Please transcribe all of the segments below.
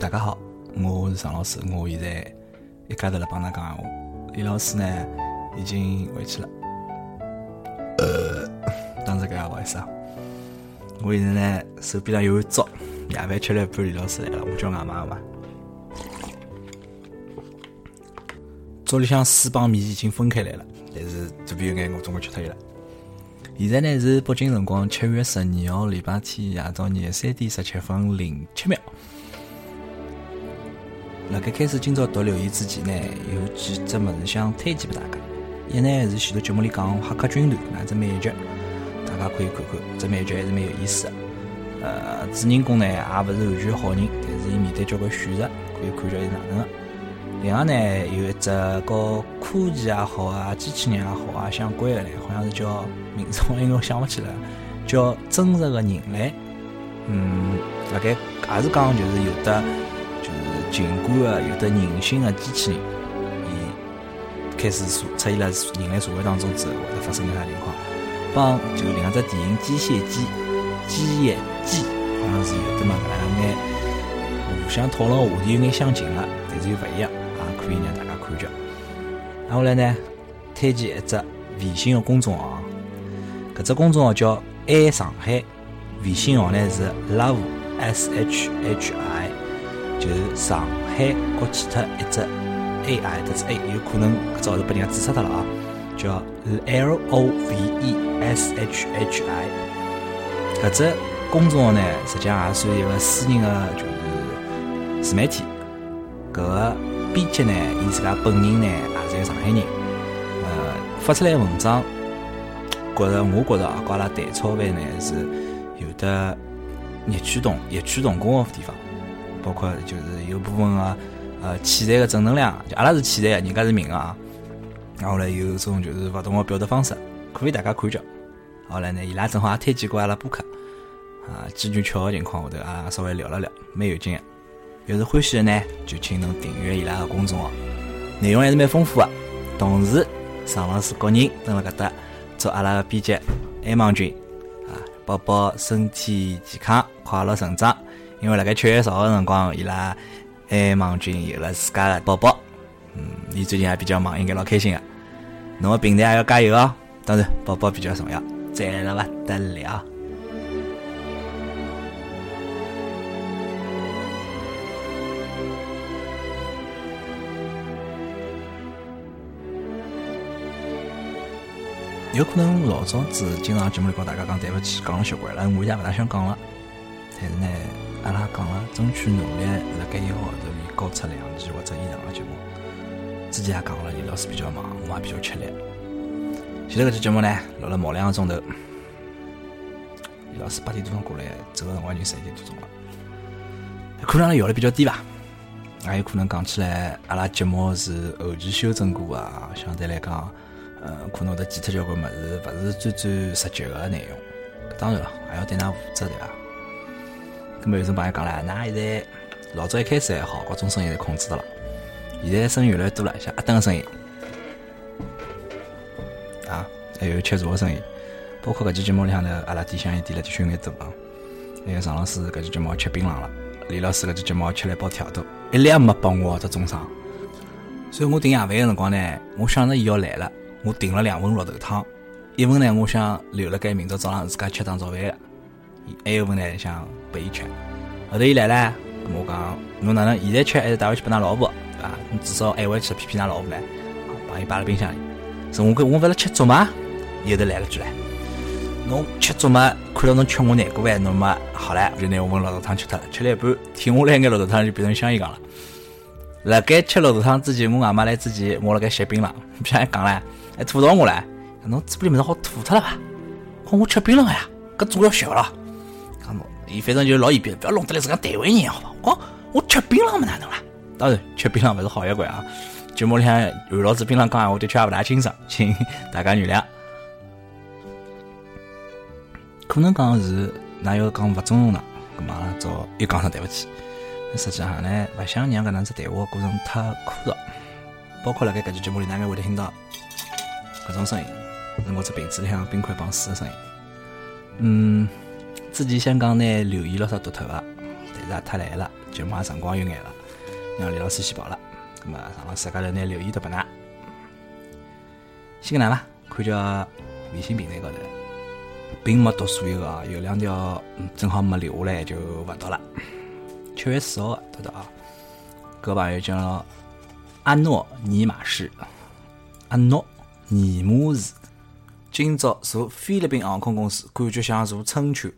大家好，我是常老师，我现在一家头来帮㑚讲闲话。李老师呢，已经回去了。呃，当这个也不好意思啊。我现在呢，手边上有碗粥，夜饭吃了一半，李老师来了，我叫外卖嘛。粥里向水帮面已经分开来了，但是肚皮有眼，我总归吃脱伊了。现在呢是北京辰光七月十二号礼拜天夜到廿三点十七分零七秒。辣盖开始今朝读留言之前呢，有几只物事想推荐给大家。一呢是前头节目里讲《黑客军团》那只美剧，大家可以看看，这美剧还是蛮有意思的。呃，主人公呢也勿是完全好人，但是伊面对交关选择，可以看叫伊哪能个。另外呢，有一只和科技也好啊，机器人也好啊相关的呢，好像是叫 名字，我应该想勿起来，叫《真实的人类》。嗯，辣盖也是讲就是有的。情感的有的人性的机器人，伊开始出出现了人类社会当中之后，会得发生啥情况？帮就两只电影《机械姬》《机械姬》好像是有的嘛，搿两眼互相讨论话题有眼相近了，但是又勿一样，也可以让大家看叫。然后来呢，推荐一只微信的公众号，搿只公众号叫爱上海，微信号呢是 love s h h i。就是上海国际特一只 A I，特只 A 有可能搿只号头被人家注册脱了啊，叫 L O V E S H H I。搿只公众号呢，实际上也算一个私人的，就是自媒体。搿个编辑呢，伊自家本人呢也是个上海人。呃，发出来文章，觉着我觉着啊，阿拉谈超饭呢是有的异曲同异曲同工的地方。包括就是有部分个呃气场个正能量，就阿拉是气场，人家是明啊。然后呢，有种就是勿同个表达方式，可以大家看叫。后来呢，伊拉正好也推荐过阿拉播客啊，机缘巧合情况下头啊，稍微聊了聊，蛮有劲个。要是欢喜的呢，就请侬订阅伊拉个公众号，内容还是蛮丰富个。同时，尚老师个人蹲辣搿搭，祝阿拉个编辑爱芒君啊，宝宝身体健康，快乐成长。因为辣盖七月十号辰光，伊拉爱芒君有了自家的宝宝，嗯，伊最近还比较忙，应该老开心个。侬个平台还要加油哦，当然宝宝比较重要，赞了勿得了。有可能老早子经常节目里跟大家讲对勿起，讲了习惯了，我现在勿大想讲了，但是呢。阿拉讲了，争取努力辣盖一个号头里交出两期或者以上的节目。之前也讲了，李老师比较忙，我也比较吃力。前头搿期节目呢，录了毛两个钟头。李老师八点多钟过来，走个辰光已经十一点多钟了。可能效率比较低吧，也有可能讲起来，阿拉节目是后期修正过啊，相对来讲，呃，可能会得剪脱交关物事，勿是最最实际个内容。当然了，还要对㑚负责，对伐？咁么有种朋友讲了，那现在老早一开始还好，各种声音侪控制得了。现在声音越来越多了，像阿登的声音，啊，还有吃茶的声音，包括搿期节目里向头，阿拉点香烟点了点小眼多啊。还有常老师搿期节目吃槟榔了，李老师搿期节目吃了一包跳豆，一粒也没拨我得中伤。所以我订夜饭的辰光呢，我想着伊要来了，我订了两份绿豆汤，一份呢我想留了该明朝早上自家吃当早饭。还有份呢，想拨伊吃。后头伊来了，我讲侬哪能现在吃还是带回去拨㑚老婆，对伐？侬至少还回去骗骗㑚老婆唻，帮伊摆辣冰箱里。是我跟我勿是吃粥吗？伊后头来了句唻，侬吃粥吗？看到侬吃我难过唻，侬么好唻，就拿我份绿豆汤吃脱了，吃了一半，舔下来眼绿豆汤就变成香烟缸了。辣盖吃绿豆汤之前，我外妈来之前，我辣盖吸槟榔，不想讲唻，还吐到我唻，侬嘴巴里面好吐脱了吧？看我吃槟榔呀，搿做要小了。伊反正就老严逼，不要弄得来是个台湾人，好吧？我我吃槟榔么哪能啦？当然，吃槟榔勿是好习惯啊。节目里向有老子槟榔讲闲话，的确也勿大清爽，请大家原谅。可能讲是，哪要讲勿尊重呢？咁嘛早又讲声对勿起。实际上呢，勿想让搿能只谈话过程太枯燥。包括辣盖搿期节目里，大家会得听到搿种声音，是我只瓶子里向冰块碰水的声音。嗯。之前想讲呢，留言老啥读脱个，但是也太来了，节目也辰光有眼了，让李老师先跑了。咁么，上老师搿头拿留言读拨㑚。先搿能伐，看叫微信平台高头，并没读所有个啊，有两条正好没留下来就勿读了。七月四号读的啊，搿朋友叫阿诺尼玛士，阿诺尼玛士。今朝坐菲律宾航空公司，感觉像坐春秋。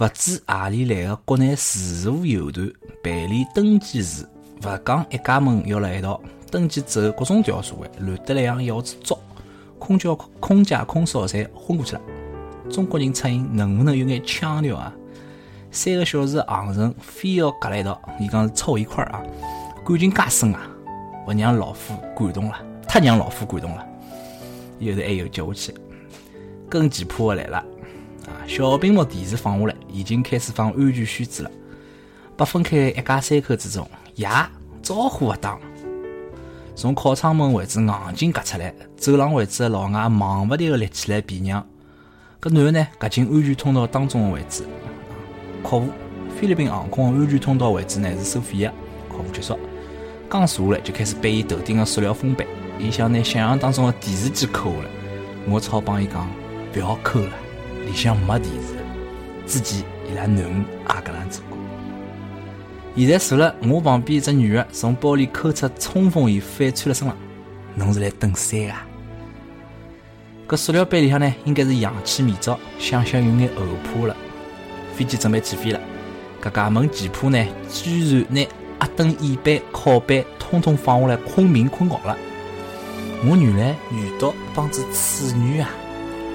勿知何里来个国内自助游团办理登机时，勿讲一家门要辣一道。登机之后，各种调社会，乱得来像一子糟。空调、空姐、空少侪昏过去了。中国人出行能不能有眼腔调啊？三个小时航程，非要夹辣一道，伊讲是凑一块儿啊，感情介深啊，勿让老夫感动了，太让老夫感动了。后头还有接下去。更奇葩的来了啊！小屏幕电视放下来，已经开始放安全须知了。被分开一家三口之中，爷，招呼勿当。从靠窗门位置硬劲夹出来，走廊位置的老外忙勿迭个立起来避让。搿男的呢，夹进安全通道当中的位置。客户，菲律宾航空安全通道位置呢是收费的。客户结束，刚坐下来就开始背伊头顶的塑料封板，伊想拿想象当中的电视机扣下来。我只好帮伊讲。不要抠了，里向没电视。之前伊拉囡恩也搿能做过。现在坐了我旁边一只女的，从包里抠出冲锋衣，反穿了身浪。侬是来登山啊？搿塑料杯里向呢，应该是氧气面罩，想想有眼后怕了。飞机准备起飞了，搿家门前铺呢，居然拿阿凳、椅背、靠背统统放下来，困眠困觉了。我原来遇到帮子处女啊！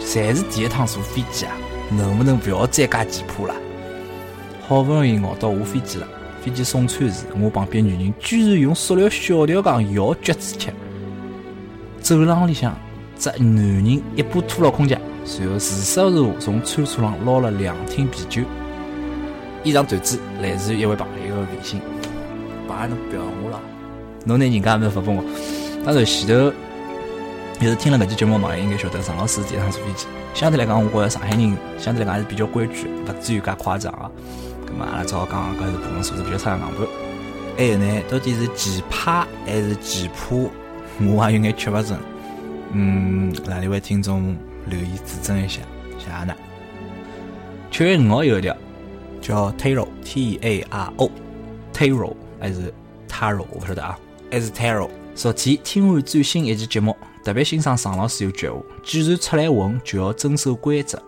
侪是第一趟坐飞机啊，能不能不要再加奇葩了？好不容易熬到下飞机了，飞机送餐时，我旁边女人居然用塑料小条缸舀橘子吃。走廊里向，这男人一把拖牢空姐，随后自说自话从餐车上捞了两听啤酒。以上段子来自于一位朋友的微信，朋友侬不要我了，侬拿人家没发拨我，当然前头。就是听了搿期节目，朋友应该晓得，陈老师第一趟坐飞机。相对来讲，我觉着上海人相对来讲还是比较规矩，勿至于介夸张啊。葛末阿拉只好讲，搿是部分素质比较差的硬盘。还有呢，到底是奇葩还是奇葩？我也有眼吃勿准。嗯，哪里位听众留言指正一下，谢谢呢。七月五号有一条，叫 Taro T A R O Taro 还是 Taro 我不晓得啊，还是 Taro。昨天听完最新一期节目。特别欣赏常老师有句话：既然出来混，就要遵守规则。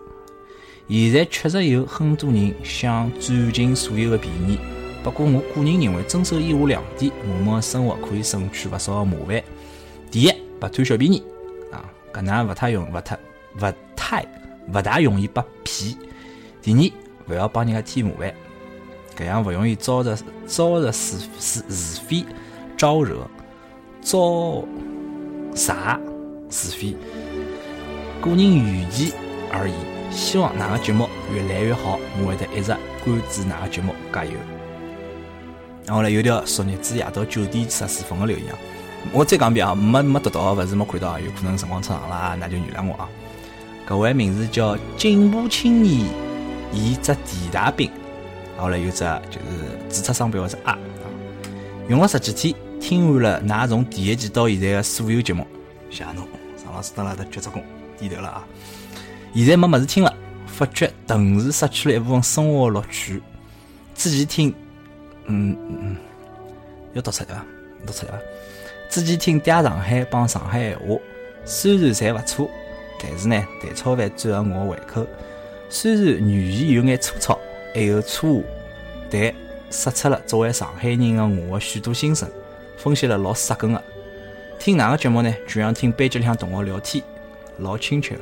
现在确实有很多人想占尽所有的便宜，不过我个人认为，遵守以下两点，我们的生活可以省去不少的麻烦。第一，不贪小便宜啊，搿能勿太容，勿太勿太勿大容易被骗。第二，勿要帮人家添麻烦，搿样勿容易招惹招惹是是是非，招惹招。啥是非？个人愚见而已。希望哪个节目越来越好，我会得一直关注哪个节目，加油！然后呢，有条昨日子夜到九点十四分的留言，我再讲遍啊，没没读到，勿是没看到，有可能辰光长了，那就原谅我啊。搿位名字叫进步青年，一只地大兵。然后呢，有只就是注册商标是啊，用了十几天。听完了，㑚从第一季到现在的所有节目，谢侬，常老师等了的鞠只躬低头了啊！现在没么子听了，发觉顿时失去了一部分生活乐趣。之前听，嗯嗯，要读出来伐？读出来伐？之前听嗲上海帮上海闲话，虽然侪勿错，但是呢，蛋炒饭最合我胃口。虽然语言有眼粗糙，还有错误，但说出了作为上海人的我的许多心声。分析了老扎根的，听哪个节目呢？就像听班级里向同学聊天，老亲切的。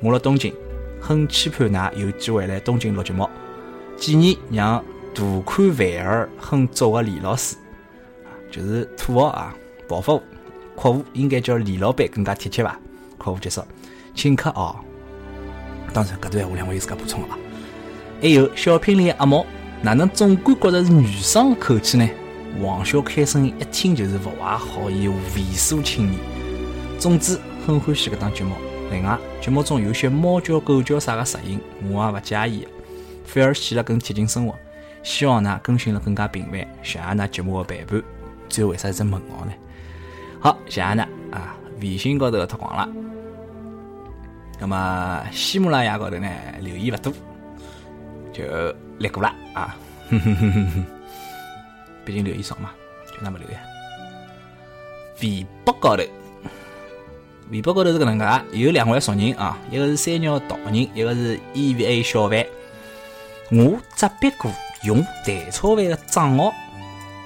我辣东京，很期盼㑚有机会来东京录节目。建议让大款范儿很足的李老师，就是土豪啊，暴发户，客户应该叫李老板更加贴切吧？客户结束，请客哦。当然，搿段话两位有自家补充啊。还有小品里阿毛，哪能总归觉着是女生口气呢？王小开声音一听就是不怀好意、猥琐青年。总之，很欢喜搿档节目。另外，节目中有些猫叫、狗叫啥个杂音，我也勿介意，反而显得更贴近生活。希望呢更新了更加频繁，谢谢㑚节目的陪伴。最后为啥是只问号呢？好，谢谢㑚啊！微信高头脱光了。那么喜马拉雅高头呢，留言勿多，就略过了啊。毕竟留言少嘛，就那么留言。微博高头，微博高头是搿能介，有两位熟人啊，一个是三鸟道人，一个是 EVA 小范。我只别过用蛋炒饭的账号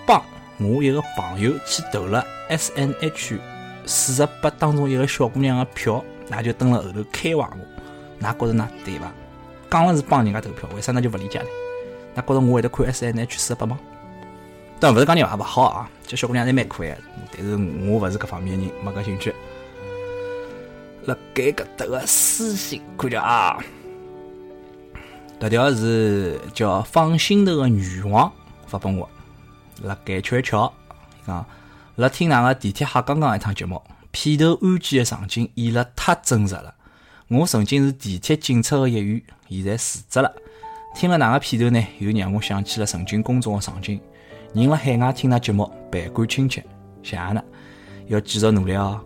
帮我一个朋友去投了 SNH 四十八当中一个小姑娘的票，那就等了后头开坏我，㑚觉着呢对伐？讲了是帮人家投票，为啥㑚就勿理解呢？㑚觉着我会得看 SNH 四十八吗？但勿是讲人话勿好啊，这小姑娘侪蛮可爱，但是我勿是搿方面的人，没搿兴趣。辣盖搿搭个私信看着啊，搿条是叫放心头个女王发拨我，辣盖鹊桥讲，辣听哪个地铁哈刚刚一趟节目，片头安检的场景演了太真实了。我曾经是地铁警察的一员，现在辞职了。听了哪个片头呢，又让我想起了曾经工作的场景。人辣海外听㑚节目，倍感亲切，谢谢㑚，要继续努力哦。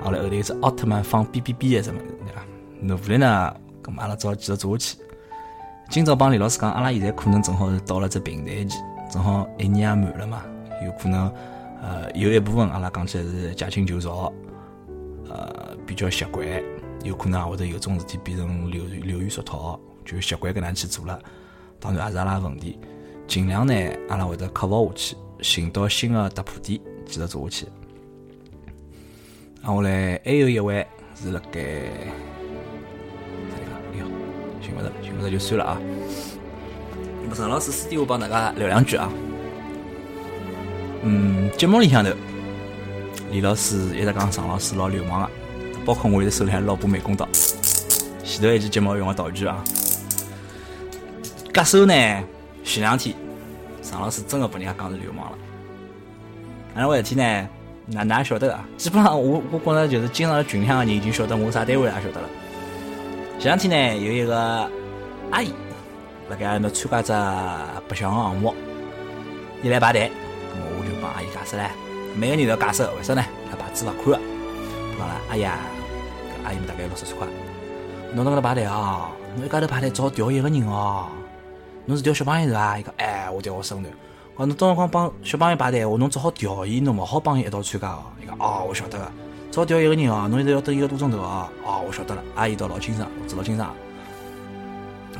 好了，后头是奥特曼放哔哔哔的什么，对伐？努力呢，咁阿拉只好继续做下去。今朝帮李老师讲，阿拉现在可能正好是到了只平台期，正好一年也满了嘛，有可能呃有一部分阿拉讲起来是驾轻就熟，呃比较习惯，有可能会得有种事体变成流流于俗套，就习惯搿能去做了。当然也是阿拉问题。尽量呢，阿拉会得克服下去，寻到新的突破点，继续做下去。啊，我来还有一位是辣盖，这个，哎哟，寻勿着，寻勿着就算了啊。那么陈老师私底下帮大家聊两句啊。嗯，节目里向头，李老师一直讲常老师老流氓个，包括我现在手里还老部美工刀。前头一期节目用个道具啊，搿手呢？前两天，常老师真的被人家讲是流氓了。哪能回事体呢？哪哪晓得啊？基本上我我觉着就是经常群里向的人已经晓得我啥单位也晓得了。前两天呢，有一个阿姨辣盖那参加只白相个项目，伊来排队，咁我就帮阿姨解释唻。每个人都要解释，为啥呢？搿牌子勿看个。讲了，阿姨啊，阿姨们大概六十岁快，侬辣搿搭排队啊，侬一家头排队只好调一个人哦。侬是调小朋友是伐？伊讲，哎，我调我孙头。讲侬到辰光帮小朋友排队，话侬只好调伊，侬勿好帮伊一道参加哦。伊讲，哦，我晓得个，只好调一个人哦。侬现在要等一个多钟头哦。哦，我晓得了。阿姨倒老清爽，我知道清爽。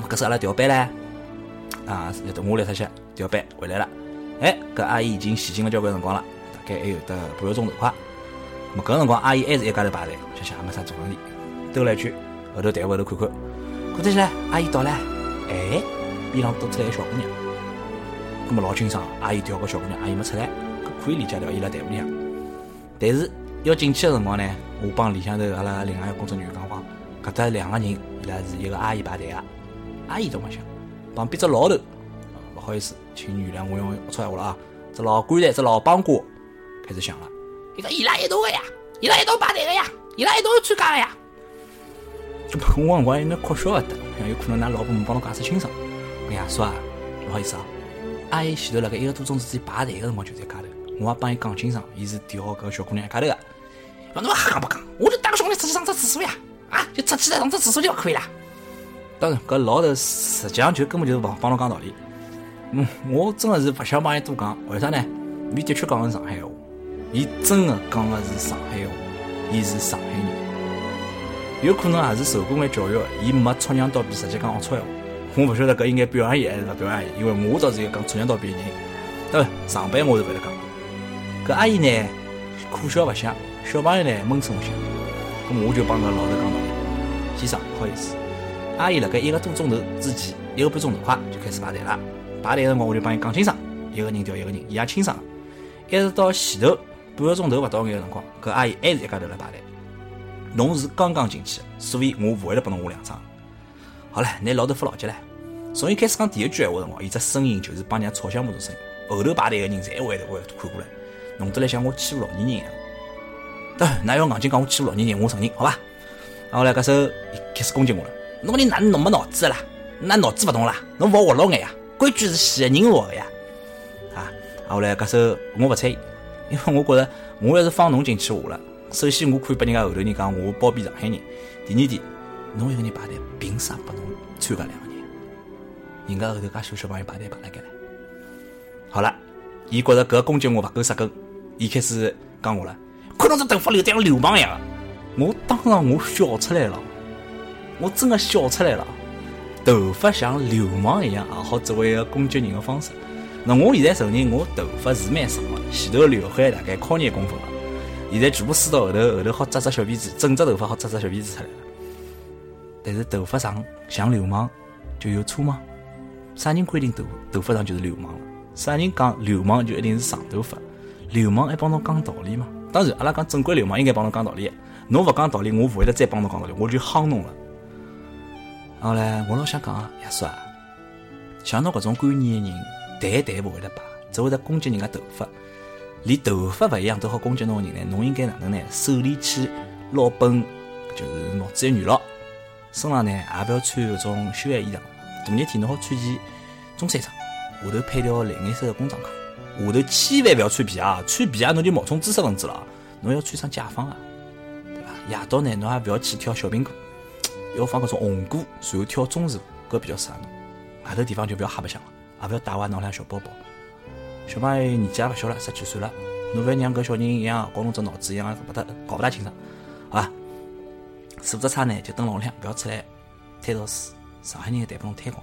搿是阿拉调班唻，啊，等我来脱歇，调班回来了。哎，搿阿姨已经洗净了交关辰光了，大概还有得半个钟头快。么搿辰光阿姨还是一家头排队，想想也没啥做问题。兜了一圈，后头抬回头看看，看得起来，阿姨到了，哎。边上多出来个小姑娘，那么老清爽，阿姨调个小姑娘，阿姨没出来，搿可以理解掉伊拉队伍里向。但是要进去个辰光呢，我帮里向头阿拉另外一个工作人员讲讲，搿搭两个人，伊拉是一个阿姨排队个，阿姨都没想，旁边只老头，勿好意思，请原谅我用龌龊话了啊，只老棺材，只老帮瓜开始响了，伊讲伊拉一道个呀，伊拉一道排队个呀，伊拉一道参加个呀。就我辰光有点哭笑勿得，有可能㑚老婆没帮侬解释清爽。爷叔啊，不好意思啊，阿姨前头辣盖一个多钟头前排队个辰光就在家头，我也帮伊讲清爽，伊是调搿个小姑娘一家头个。侬瞎讲不讲？我就带个小姑娘出去上只厕所呀，啊，就出去上只厕所就可以了。当然，搿老头实际上就根本就是帮帮侬讲道理。嗯，我真的是勿想帮伊多讲，为啥呢？伊的确讲的是上海话，伊真的讲的是上海话，伊是上海人，有可能也是受过眼教育，伊没戳娘刀逼直接讲龌龊话。我勿晓得搿应该表扬伊还是勿表扬伊，因为我倒是一个讲出娘道别人，对？上班我是勿得讲。搿阿姨呢，苦笑勿响，小朋友呢闷声勿响。咁我就帮搿老头讲道理，先生，不好意思，阿姨辣盖一个多钟头之前，一个半钟头快就开始排队了。排队个辰光我就帮伊讲清爽，一个人调一个人，伊也清爽。一直到前头半个钟头勿到眼个辰光，搿阿姨还是一家头辣排队。侬是刚刚进去，所以我勿会得帮侬画两张。好了，拿老头发牢记了。从一开始讲第一句闲话辰光，伊只声音就是帮人家吵相骂的声音。后头排队个人侪会会看过来，弄得来像我欺负老年人一样。对，哪要硬劲讲我欺负老年人，我承认，好吧？然后来搿时候开始攻击我了。侬个人哪弄没脑子啦？哪脑子勿动啦？侬勿活络眼呀？规矩是死人活个呀，啊！然后来搿时候我勿睬伊，因为我觉着我要是放侬进去话了，首先我可以拨人家后头人讲我包庇上海人，第二点，侬一个人排队，凭啥拨侬参加两个人？人家后头介小小朋友排队排辣盖。好了，伊觉着搿攻击我勿够杀够，伊开始讲我了，看侬这头发留得像流氓一样，我当场我笑出来了，我真的笑出来了。头发像流氓一样，也好作为一个攻击人的方式。那我现在承认，我头发是蛮长的，前头刘海大概靠廿公分了。现在全部梳到后头，后头好扎只小辫子，整只头发好扎只小辫子出来。但是头发长像流氓就有错吗？啥人规定头头发长就是流氓了？啥人讲流氓就一定是长头发？流氓还帮侬讲道理吗？当然，阿拉讲正规流氓应该帮侬讲道理。侬勿讲道理，我勿会得再帮侬讲道理，我就夯侬了。后来我老想讲啊，爷叔啊，像侬搿种观念的人，谈谈勿会得罢，只会得攻击人家头发，连头发勿一样都好攻击侬个人呢。侬应该哪能呢？手里去捞本，就是脑子一软咯，身上呢也勿要穿搿种休闲衣裳。大热天侬好穿件中山装，下头配条蓝颜色的工装裤，下头千万勿要穿皮鞋，穿皮鞋侬就冒充知识分子了。侬要穿上解放啊，对伐？夜到呢，侬也勿要去跳小苹果。要放搿种红歌，然后跳中时，搿比较适合侬。外头地方就勿要瞎白相了，也勿要带坏脑两小包包。小朋友年纪也勿小了，十几岁了，侬勿要让搿小人一样搞侬只脑子一样勿大搞勿大清爽，好伐素质差呢就蹲牢里向，勿要出来推导书。上海人也带拨侬推光。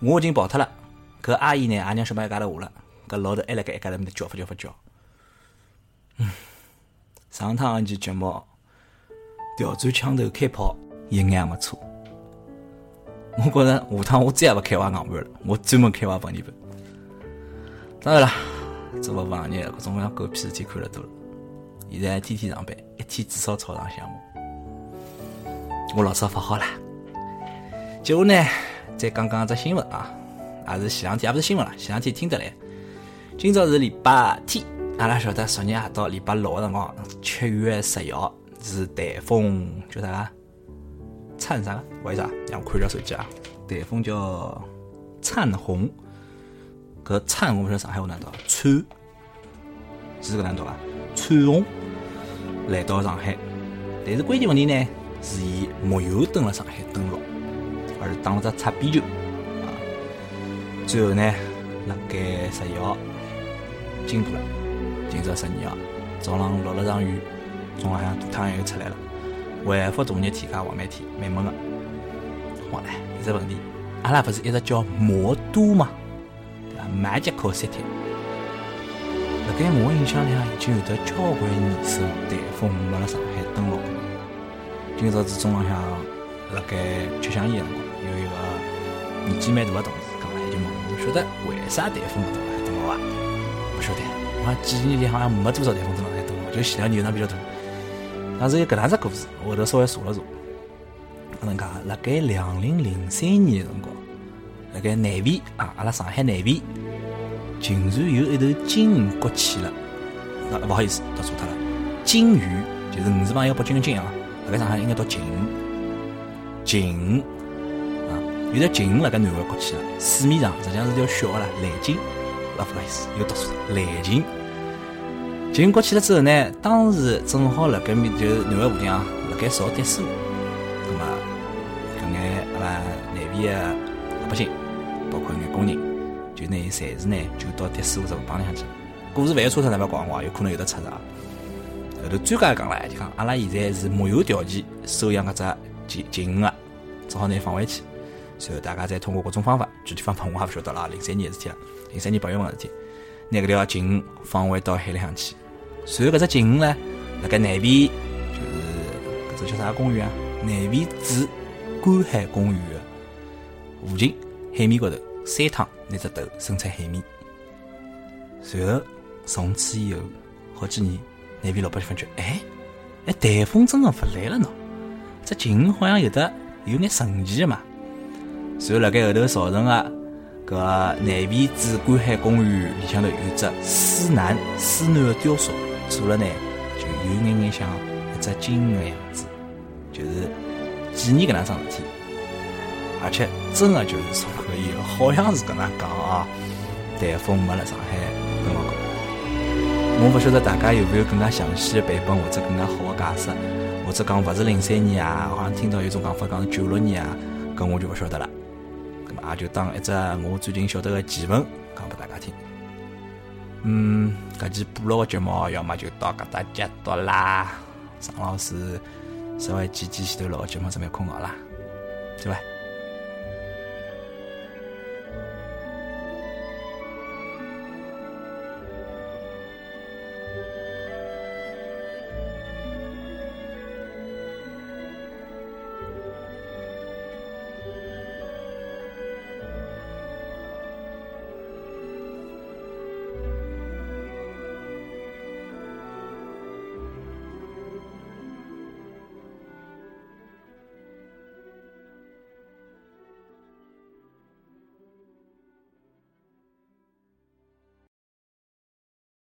我已经跑脱了，搿阿姨呢也让小朋友家头下了，搿老头还辣盖一家头面叫发叫发叫。嗯，上趟一期节目。调转枪头开炮，一眼也没错。我觉着下趟我再也勿开挖硬盘了，我专门开挖本地本。当然了，做个行业，各种各样狗屁事体看了多了。现在天天上班，一天至少操场项目。我老早发好了。接下呢，再讲讲只新闻啊，也是前两天，也不是新闻了，前两天听得来。今朝是礼拜天，阿拉晓得昨日夜到礼拜六个辰光，七月十一号。是台风叫啥个？灿啥个？为啥？让我看一下手机啊！台风叫灿红，搿灿我勿晓得上海话哪读，灿是搿哪读啊？灿红来到上海，但是关键问题呢，是以没有登了上海登陆，而是打了只擦边球啊！最后呢，辣盖十一号经过了，今朝十二号早浪落了场雨。中浪向太阳又出来了，回复大热天加黄梅天，蛮闷个。好唻，有只问题，阿拉不是一直叫魔都嘛，对伐？Magical City。辣盖我印象里向已经有得交关年数台风没辣上海登陆过。今朝子中浪向辣盖吃香烟个辰光，有一个年纪蛮大个同事，讲来就问我，晓得为啥台风勿登陆海登陆伐？勿晓得，我讲几年里好像没多少台风登陆海登陆，就前两年有场比较多。当时有搿能只故事，后头稍微查了查，哪能介，辣盖两零零三年个辰光，辣盖南边啊，阿拉上海南边，竟然有一头金鱼崛起了。啊，勿好意思，读错脱了，金鱼就是鱼字旁要北京个京啊，辣盖上海应该读金金啊，有条金鱼辣盖南岸崛起了，水面上实际上是条小个啦，蓝鲸，啊，勿好意思，又读错了，蓝鲸。金国起了之后呢，当时正好辣盖面就是南湾附近啊，辣盖造迪士尼。那么，搿眼阿拉南边的老百姓，暂时呢就到迪士尼这个帮里向去。故事万一车脱，那边讲话，有可能有的出事啊。后头专家也讲了，就讲阿拉现在是没有条件收养搿只金金鱼，只好拿伊放回去。随后大家再通过各种方法，具体方法我也勿晓得了，零三年的事体了，零三年八月份的事体，拿搿条金鱼放回到海里向去。随后，搿只金鱼呢，辣盖南边，就是搿只叫啥公园啊？南边子观海公园附近海面高头三趟，拿只头伸出海面。随后，从此以后好几年，那边老百姓发觉，哎，哎，台风真的勿来了喏！这金鱼好像有的有眼神奇的嘛。随后，辣盖后头造成个搿南边子观海公园里向头有只狮南狮南的雕塑。做了呢，就有眼眼像一只金鱼的样子，就是纪念搿两桩事体。而且真的就是从可以，好像是搿能讲啊。台风没了上海跟我讲，我勿晓得大家有没有更加详细的版本或者更加好的解释，或者讲勿是零三年啊，好像听到有种讲法讲是九六年啊，搿我就勿晓得了。咁么也就当一只我最近晓得个奇闻讲拨大家听。嗯，搿期补录个节目要么就到搿搭结束啦。张老师稍微几几前头录个节目准备困觉啦，对伐？